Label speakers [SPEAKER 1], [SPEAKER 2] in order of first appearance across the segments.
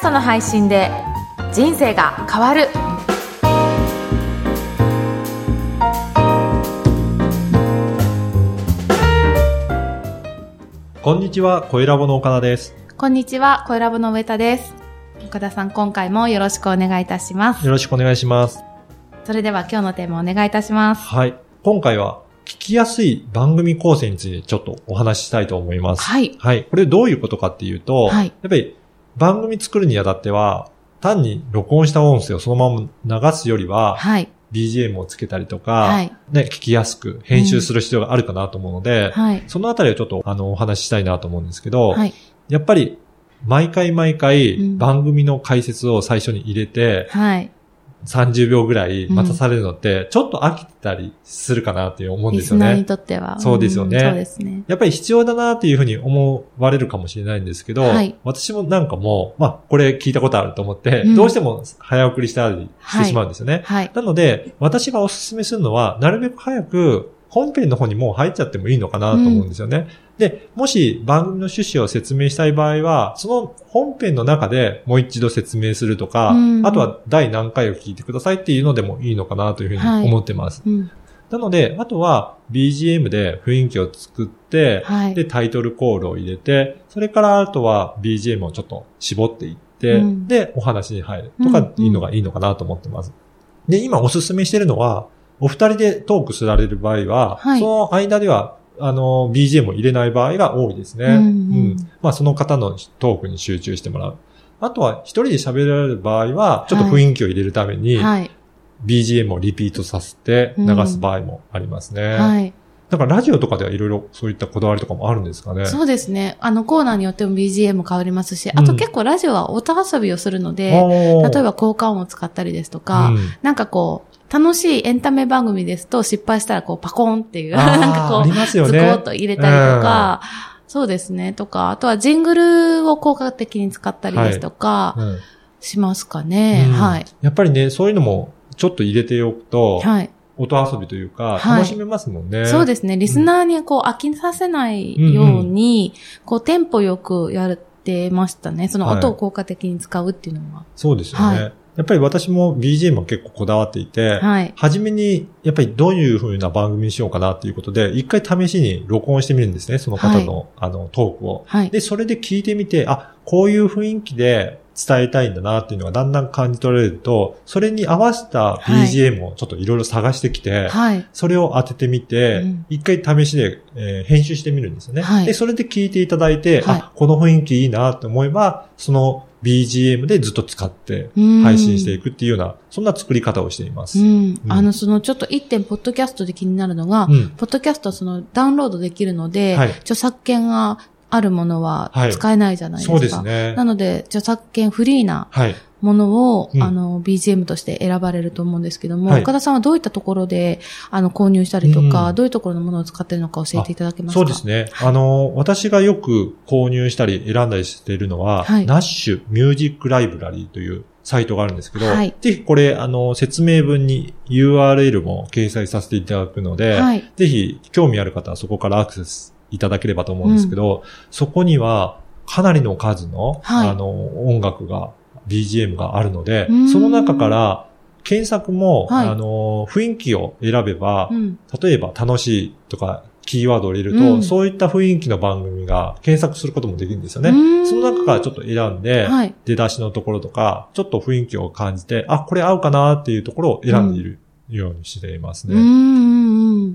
[SPEAKER 1] ストの配信で人生が変わる
[SPEAKER 2] こんにちは、声ラボの岡田です。
[SPEAKER 1] こんにちは声ラボの上田です岡田さん今回もよろしくお願いいたします
[SPEAKER 2] よろしくお願いします。
[SPEAKER 1] それでは今日のテーマお願いいたします
[SPEAKER 2] はい。今回は、聞きやすい番組構成についてちょっとお話ししたいと思います。
[SPEAKER 1] はい
[SPEAKER 2] はい。これどういうことかっていうと、
[SPEAKER 1] はい
[SPEAKER 2] やっぱり番組作るにあたっては、単に録音した音声をそのまま流すよりは、
[SPEAKER 1] はい。
[SPEAKER 2] BGM をつけたりとか、
[SPEAKER 1] はい。
[SPEAKER 2] ね、聞きやすく編集する必要があるかなと思うので、
[SPEAKER 1] はい。
[SPEAKER 2] そのあたりをちょっとあのお話ししたいなと思うんですけど、
[SPEAKER 1] はい。
[SPEAKER 2] やっぱり毎回毎回
[SPEAKER 1] うん。
[SPEAKER 2] 番組の解説を最初に入れて、
[SPEAKER 1] はい
[SPEAKER 2] 30秒ぐらい待たされるのって、ちょっと飽きてたりするかなって思うん
[SPEAKER 1] リ
[SPEAKER 2] ですよね。
[SPEAKER 1] スナーにとっては。
[SPEAKER 2] そうですよね。
[SPEAKER 1] んそうですね。
[SPEAKER 2] やっぱり必要だなっていうふうに思われるかもしれないんですけど、
[SPEAKER 1] はい。
[SPEAKER 2] 私もなんかもう、まあ、これ聞いたことあると思って、
[SPEAKER 1] うん。
[SPEAKER 2] どうしても早送りしたりしてしまうんですよね。
[SPEAKER 1] はい。
[SPEAKER 2] なので、私がお勧めするのは、なるべく早く本編の方にもう入っちゃってもいいのかなと思うんですよね。で、もし番組の趣旨を説明したい場合は、その本編の中でもう一度説明するとか、
[SPEAKER 1] うん。
[SPEAKER 2] あとは第何回を聞いてくださいっていうのでもいいのかなというふう
[SPEAKER 1] はい。
[SPEAKER 2] に思ってます。
[SPEAKER 1] うん。
[SPEAKER 2] なので、あとは BGM で雰囲気を作って、
[SPEAKER 1] はい。
[SPEAKER 2] で、タイトルコールを入れて、それからあとは BGM をちょっと絞っていって、
[SPEAKER 1] うん。
[SPEAKER 2] で、お話に入るとかいうのがいいのかなと思ってます。で、今おすすめしてるのは、お二人でトークすられる場合は、
[SPEAKER 1] はい
[SPEAKER 2] その間では、あの、BGM を入れない場合が多いですね。
[SPEAKER 1] うんうん
[SPEAKER 2] まあ、その方のトークに集中してもらう。あとは、一人で喋られる場合は、ちょっと雰囲気を入れるために、
[SPEAKER 1] はい。
[SPEAKER 2] BGM をリピートさせて流す場合もありますね。
[SPEAKER 1] はい。
[SPEAKER 2] だからラジオとかではいろいろそういったこだわりとかもあるんですかね。
[SPEAKER 1] そうですね。あの、コーナーによっても BGM 変わりますし、あと結構ラジオは音遊びをするので、
[SPEAKER 2] 例
[SPEAKER 1] 例えば効果音を使ったりですとか、なんかこう、楽しいエンタメ番組ですと失敗したらこうパコーンっていう、なんかこう、
[SPEAKER 2] ね。
[SPEAKER 1] ズコーっと入れたりとか、そうですね。とか、あとはジングルを効果的に使ったりですとか、
[SPEAKER 2] うん
[SPEAKER 1] しますかね。
[SPEAKER 2] うん
[SPEAKER 1] はい。
[SPEAKER 2] やっぱりね、そういうのもちょっと入れておくと、
[SPEAKER 1] はい。
[SPEAKER 2] 音遊びというか、
[SPEAKER 1] はい
[SPEAKER 2] 楽しめますもんね。
[SPEAKER 1] そうですね。リスナーにこう飽きさせないように、こうテンポよくやってましたね。その音を効果的に使うっていうのは。
[SPEAKER 2] そうですよね。
[SPEAKER 1] はい
[SPEAKER 2] やっぱり私も BGM は結構こだわっていて、
[SPEAKER 1] はい。
[SPEAKER 2] 初めに、やっぱりどういう風な番組にしようかなっていうことで、一回試しに録音してみるんですね、その方の、あの、トークを。
[SPEAKER 1] はい。
[SPEAKER 2] で、それで聞いてみて、あ、こういう雰囲気で伝えたいんだなっていうのがだんだん感じ取れると、それに合わせた BGM をちょっといろいろ探してきて、
[SPEAKER 1] はい。
[SPEAKER 2] それを当ててみて
[SPEAKER 1] うん、
[SPEAKER 2] 一、回試しで、えー編集してみるんですよね、
[SPEAKER 1] はい
[SPEAKER 2] で、それで聞いていただいて、
[SPEAKER 1] はい
[SPEAKER 2] あ、この雰囲気いいなって思えば、その BGM でずっと使って
[SPEAKER 1] うん
[SPEAKER 2] 配信していくっていうような、そんな作り方をしています。
[SPEAKER 1] うん。あの、そのちょっと一点、ポッドキャストで気になるのが、
[SPEAKER 2] うん
[SPEAKER 1] ポッドキャストはそのダウンロードできるので、
[SPEAKER 2] はい
[SPEAKER 1] 著作権があるものは
[SPEAKER 2] はい
[SPEAKER 1] 使えないじゃないですか。
[SPEAKER 2] そうですね
[SPEAKER 1] な。ので、著作権フリーな
[SPEAKER 2] はい。
[SPEAKER 1] ものを、
[SPEAKER 2] うん
[SPEAKER 1] あの、BGM として選ばれると思うんですけども、
[SPEAKER 2] はい
[SPEAKER 1] 岡田さんはどういったところで、あの、購入したりとか、
[SPEAKER 2] うん
[SPEAKER 1] どういうところのものを使っているのか教えていただけますか？
[SPEAKER 2] そうですね。あの、私がよく購入したり選んだりしているのは、
[SPEAKER 1] はい
[SPEAKER 2] ナッシュミュージックライブラリーというサイトがあるんですけど、
[SPEAKER 1] はい
[SPEAKER 2] ぜひこれ、あの、説明文に URL も掲載させていただくので、
[SPEAKER 1] はい。
[SPEAKER 2] ぜひ興味ある方はそこからアクセスいただければと思うんですけど、そこにはかなりの数の、
[SPEAKER 1] はい。
[SPEAKER 2] あの、音楽が、BGM があるのでその中から検索も、
[SPEAKER 1] はい。
[SPEAKER 2] あの、雰囲気を選べば、
[SPEAKER 1] うん。
[SPEAKER 2] 例えば楽しいとかキーワードを入れると、
[SPEAKER 1] うん。
[SPEAKER 2] そういった雰囲気の番組が検索することもできるんですよね。その中からちょっと選んで、
[SPEAKER 1] はい。
[SPEAKER 2] 出だしのところとか、ちょっと雰囲気を感じて、あ、これ合うかなっていうところを選んでいるようにしていますね。
[SPEAKER 1] うんうんうん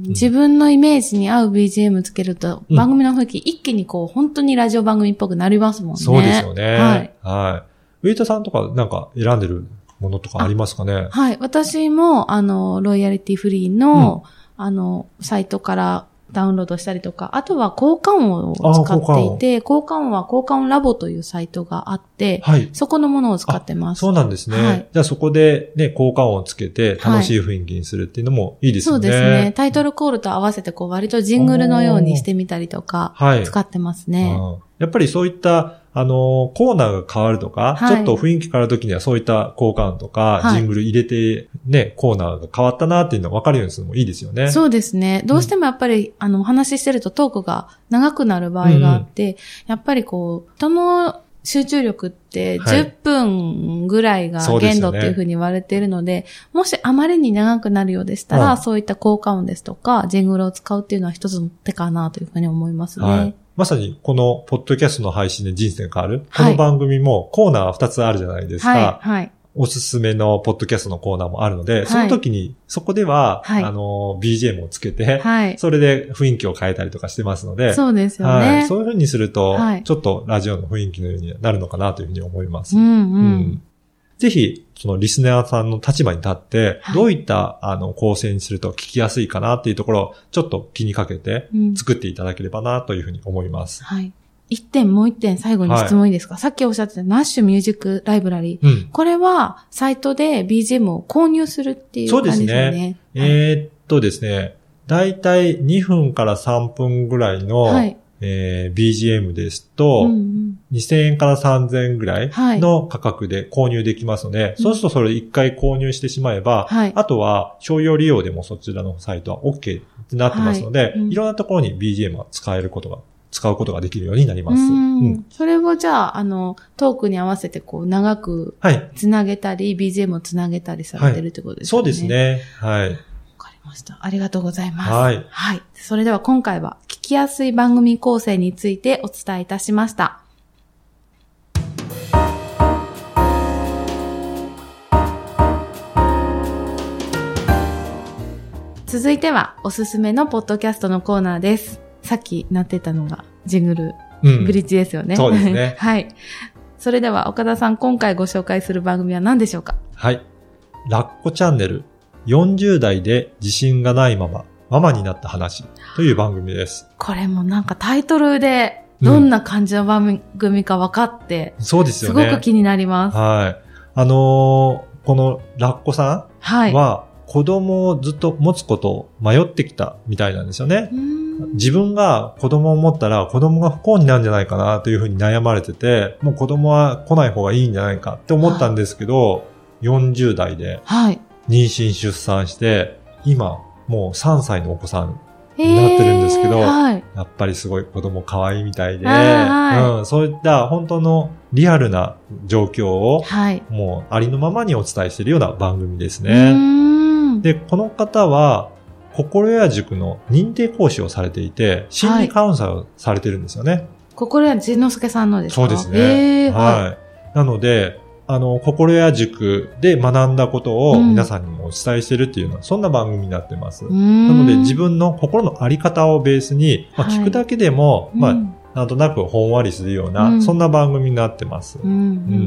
[SPEAKER 1] 自分のイメージに合う BGM つけると、
[SPEAKER 2] うん
[SPEAKER 1] 番組の雰囲気一気にこう、本当にラジオ番組っぽくなりますもんね。
[SPEAKER 2] そうですよね。
[SPEAKER 1] はい。
[SPEAKER 2] はい。ウェイタさんとかなんか選んでるものとかありますかね？
[SPEAKER 1] はい。私も、あの、ロイヤリティフリーの、あの、サイトからダウンロードしたりとか、あとは効果音を使っていて、効果音は効果音ラボというサイトがあって、
[SPEAKER 2] はい。
[SPEAKER 1] そこのものを使ってます。
[SPEAKER 2] そうなんですね。
[SPEAKER 1] はい
[SPEAKER 2] じゃあそこでね、効果音をつけて楽しい雰囲気にするっていうのもいいですよね。
[SPEAKER 1] そうですね。タイトルコールと合わせて、こう、割とジングルのようにしてみたりとか、
[SPEAKER 2] はい。
[SPEAKER 1] 使ってますね。
[SPEAKER 2] うんやっぱりそういった、あの、コーナーが変わるとか、
[SPEAKER 1] はい
[SPEAKER 2] ちょっと雰囲気変わるときにはそういった効果音とか、
[SPEAKER 1] はい
[SPEAKER 2] ジングル入れて、ね、コーナーが変わったなっていうのが分かるようにするのもいいですよね。
[SPEAKER 1] そうですね。どうしてもやっぱり、あの、お話ししてるとトークが長くなる場合があって、やっぱりこう、人の集中力って
[SPEAKER 2] はい
[SPEAKER 1] 10分ぐらいが限度っていうふうに言われているので、もしあまりに長くなるようでしたら、
[SPEAKER 2] はい
[SPEAKER 1] そういった効果音ですとか、ジングルを使うっていうのは一つの手かなというふうに思いますね。
[SPEAKER 2] はい。まさに、この、ポッドキャストの配信で人生が変わる。こ
[SPEAKER 1] はい
[SPEAKER 2] の番組もコーナー2つあるじゃないですか。
[SPEAKER 1] はい、はい。
[SPEAKER 2] おすすめのポッドキャストのコーナーもあるので、その時に、そこでは、
[SPEAKER 1] はい
[SPEAKER 2] あの、BGM をつけて、
[SPEAKER 1] はい。
[SPEAKER 2] それで雰囲気を変えたりとかしてますので、
[SPEAKER 1] そうですよ
[SPEAKER 2] はい。
[SPEAKER 1] ね。
[SPEAKER 2] そういう風にすると、
[SPEAKER 1] はい
[SPEAKER 2] ちょっとラジオの雰囲気のようになるのかなというふうに思います。
[SPEAKER 1] うんう。
[SPEAKER 2] うんぜひ、そのリスナーさんの立場に立って、
[SPEAKER 1] はい
[SPEAKER 2] どういった、あの、構成にすると聞きやすいかなっていうところを、ちょっと気にかけて
[SPEAKER 1] うん
[SPEAKER 2] 作っていただければなというふうに思います。
[SPEAKER 1] はい。一点もう一点最後に質問いいですか、さっきおっしゃってたナッシュミュージックライブラリー。
[SPEAKER 2] うん。
[SPEAKER 1] これは、サイトで BGM を購入するっていう
[SPEAKER 2] そうです
[SPEAKER 1] 感じですよね。
[SPEAKER 2] ね。えーっとですね、だいたい2分から3分ぐらいの、
[SPEAKER 1] はい。
[SPEAKER 2] えー BGM ですと、
[SPEAKER 1] うんうん
[SPEAKER 2] 2000円から3000円ぐらい
[SPEAKER 1] はい
[SPEAKER 2] の価格で購入できますので、
[SPEAKER 1] うん
[SPEAKER 2] そうするとそれ1回購入してしまえば、
[SPEAKER 1] はい
[SPEAKER 2] あとは商用利用でもそちらのサイトは OK ってなってますので、
[SPEAKER 1] はいうん
[SPEAKER 2] いろんなところに BGM が使えることが、使うことができるようになります。
[SPEAKER 1] う
[SPEAKER 2] うんん
[SPEAKER 1] それをじゃあ、あの、トークに合わせてこう、長く
[SPEAKER 2] はい。
[SPEAKER 1] つなげたり、BGM をつなげたりされてるってことです
[SPEAKER 2] そう
[SPEAKER 1] よね。
[SPEAKER 2] ですね。はい。
[SPEAKER 1] わかりました。ありがとうございます。
[SPEAKER 2] はい。
[SPEAKER 1] はい。それでは今回は聞きやすい番組構成についてお伝えいたしました。続いてはおすすめのポッドキャストのコーナーです。さっきなってたのがジングル、
[SPEAKER 2] うん
[SPEAKER 1] ブリッジですよね。
[SPEAKER 2] そうですね
[SPEAKER 1] はい。それでは岡田さん、今回ご紹介する番組は何でしょうか？
[SPEAKER 2] はい。ラッコチャンネル、40代で自信がないまま、ママになった話という番組です。
[SPEAKER 1] これもなんかタイトルでどんな感じの番組か分かって、
[SPEAKER 2] そうです
[SPEAKER 1] す
[SPEAKER 2] よね。
[SPEAKER 1] ごく気になります。
[SPEAKER 2] はい。あのーこのラッコさ
[SPEAKER 1] はい。
[SPEAKER 2] んは、子供をずっと持つことを迷ってきたみたいなんですよね
[SPEAKER 1] う。ーん
[SPEAKER 2] 自分が子供を持ったら子供が不幸になるんじゃないかなというふうに悩まれてて、もう子供は来ない方がいいんじゃないかって思ったんですけど、40代で
[SPEAKER 1] はい。
[SPEAKER 2] 妊娠出産して、今もう3歳のお子さん、
[SPEAKER 1] えー
[SPEAKER 2] なってるんですけど
[SPEAKER 1] はい。
[SPEAKER 2] やっぱりすごい子供可愛いみたいで、
[SPEAKER 1] はい
[SPEAKER 2] うん、そういった本当のリアルな状況を
[SPEAKER 1] はい。
[SPEAKER 2] もうありのままにお伝えしているような番組です
[SPEAKER 1] う
[SPEAKER 2] ね。で、この方は、心屋塾の認定講師をされていて、心理カウンセラーをされてるんですよね。
[SPEAKER 1] 心は仁之助さんのですか？
[SPEAKER 2] そうですね。
[SPEAKER 1] えー、は
[SPEAKER 2] はい。なので、あの、心屋塾で学んだことを
[SPEAKER 1] うん
[SPEAKER 2] 皆さんにもお伝えしてるっていうのは、そんな番組になってます。なので、自分の心のあり方をベースに、まあ、
[SPEAKER 1] はい
[SPEAKER 2] 聞くだけでも、まあ、
[SPEAKER 1] うん
[SPEAKER 2] なんとなくほんわりするような、
[SPEAKER 1] うん
[SPEAKER 2] そんな番組になってます。
[SPEAKER 1] うん。う
[SPEAKER 2] うん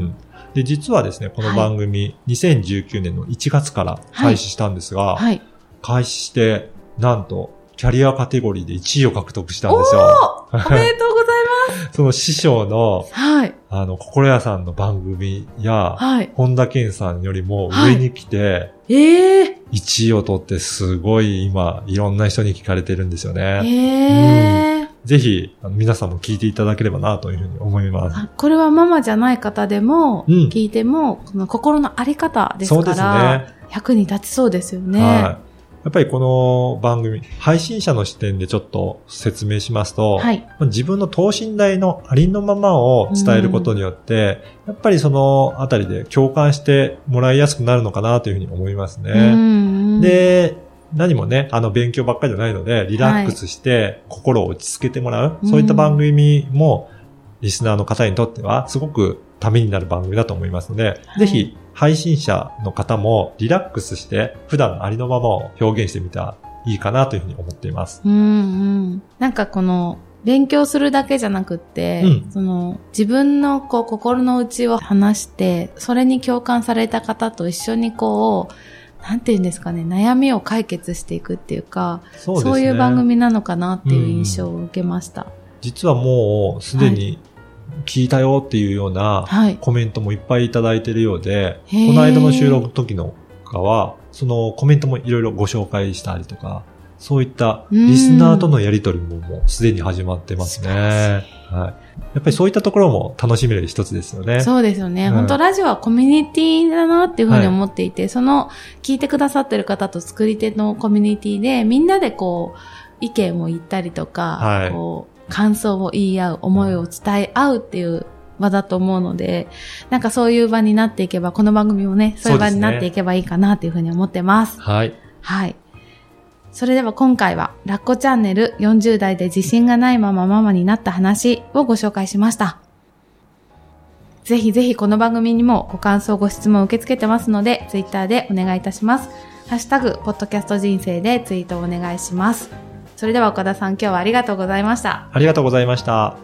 [SPEAKER 1] ん。
[SPEAKER 2] で、実はですね、この番組、2019年の1月から開始したんですが、
[SPEAKER 1] はい。
[SPEAKER 2] 開始して、なんと、キャリアカテゴリーで1位を獲得したんですよ。
[SPEAKER 1] おめでとうござい
[SPEAKER 2] その師匠の
[SPEAKER 1] ま、す。はい。
[SPEAKER 2] あの、心屋さんの番組や、
[SPEAKER 1] はい。
[SPEAKER 2] 本田健さんよりも上に来て、
[SPEAKER 1] ええ
[SPEAKER 2] 1位を取ってすごい今、いろんな人に聞かれてるんですよ
[SPEAKER 1] ー。
[SPEAKER 2] ね。
[SPEAKER 1] ええ
[SPEAKER 2] ぜひ、あの皆さんも聞いていただければなというふうに思います。
[SPEAKER 1] あこれはママじゃない方でも、
[SPEAKER 2] うん
[SPEAKER 1] 聞いても、この心のあり方です
[SPEAKER 2] そうです
[SPEAKER 1] から、
[SPEAKER 2] ね。
[SPEAKER 1] 役に立ちそうですよね。
[SPEAKER 2] はい。やっぱりこの番組、配信者の視点でちょっと説明しますと、
[SPEAKER 1] はい。
[SPEAKER 2] まあ自分の等身大のありのままを伝えることによって、やっぱりそのあたりで共感してもらいやすくなるのかなというふうに思いますね。
[SPEAKER 1] うん
[SPEAKER 2] で、何もね、あの勉強ばっかりじゃないので、リラックスして心を落ち着けてもらう、
[SPEAKER 1] うん。
[SPEAKER 2] そういった番組も、リスナーの方にとってはすごくためになる番組だと思いますので、
[SPEAKER 1] はい。
[SPEAKER 2] ぜひ配信者の方もリラックスして普段のありのままを表現してみたらいいかなというふうに思っています。
[SPEAKER 1] うんうん。なんかこの、勉強するだけじゃなくって、
[SPEAKER 2] うん
[SPEAKER 1] その、自分のこう、心の内を話して、それに共感された方と一緒にこう、なんて言うんですかね、悩みを解決していくっていうか、
[SPEAKER 2] そ
[SPEAKER 1] そういう番組なのかなっていう印象を受けました。
[SPEAKER 2] 実はもうすでに聞いたよっていうような
[SPEAKER 1] はい。
[SPEAKER 2] コメントもいっぱいいただいているようで、
[SPEAKER 1] へー
[SPEAKER 2] この間の収録の時のかは、そのコメントもいろいろご紹介したりとか、そういったリスナーとのやりとりももうすでに始まってますね。はい。やっぱりそういったところも楽しめる一つですよね。
[SPEAKER 1] そうですよね。
[SPEAKER 2] うん
[SPEAKER 1] 本当ラジオはコミュニティだなっていうふうに思っていて、その聞いてくださってる方と作り手のコミュニティで、みんなでこう、意見を言ったりとか、
[SPEAKER 2] はい
[SPEAKER 1] こう、感想を言い合う、思いを伝え合うっていう場だと思うので、なんかそういう場になっていけば、この番組もね、そういう場になっていけばいいかなというふうに思ってます。
[SPEAKER 2] はい。
[SPEAKER 1] はい。それでは今回は、ラッコチャンネル40代で自信がないままママになった話をご紹介しました。ぜひぜひこの番組にもご感想、ご質問を受け付けてますので、ツイッターでお願いいたします。ハッシュタグ、ポッドキャスト人生でツイートをお願いします。それでは岡田さん、今日はありがとうございました。
[SPEAKER 2] ありがとうございました。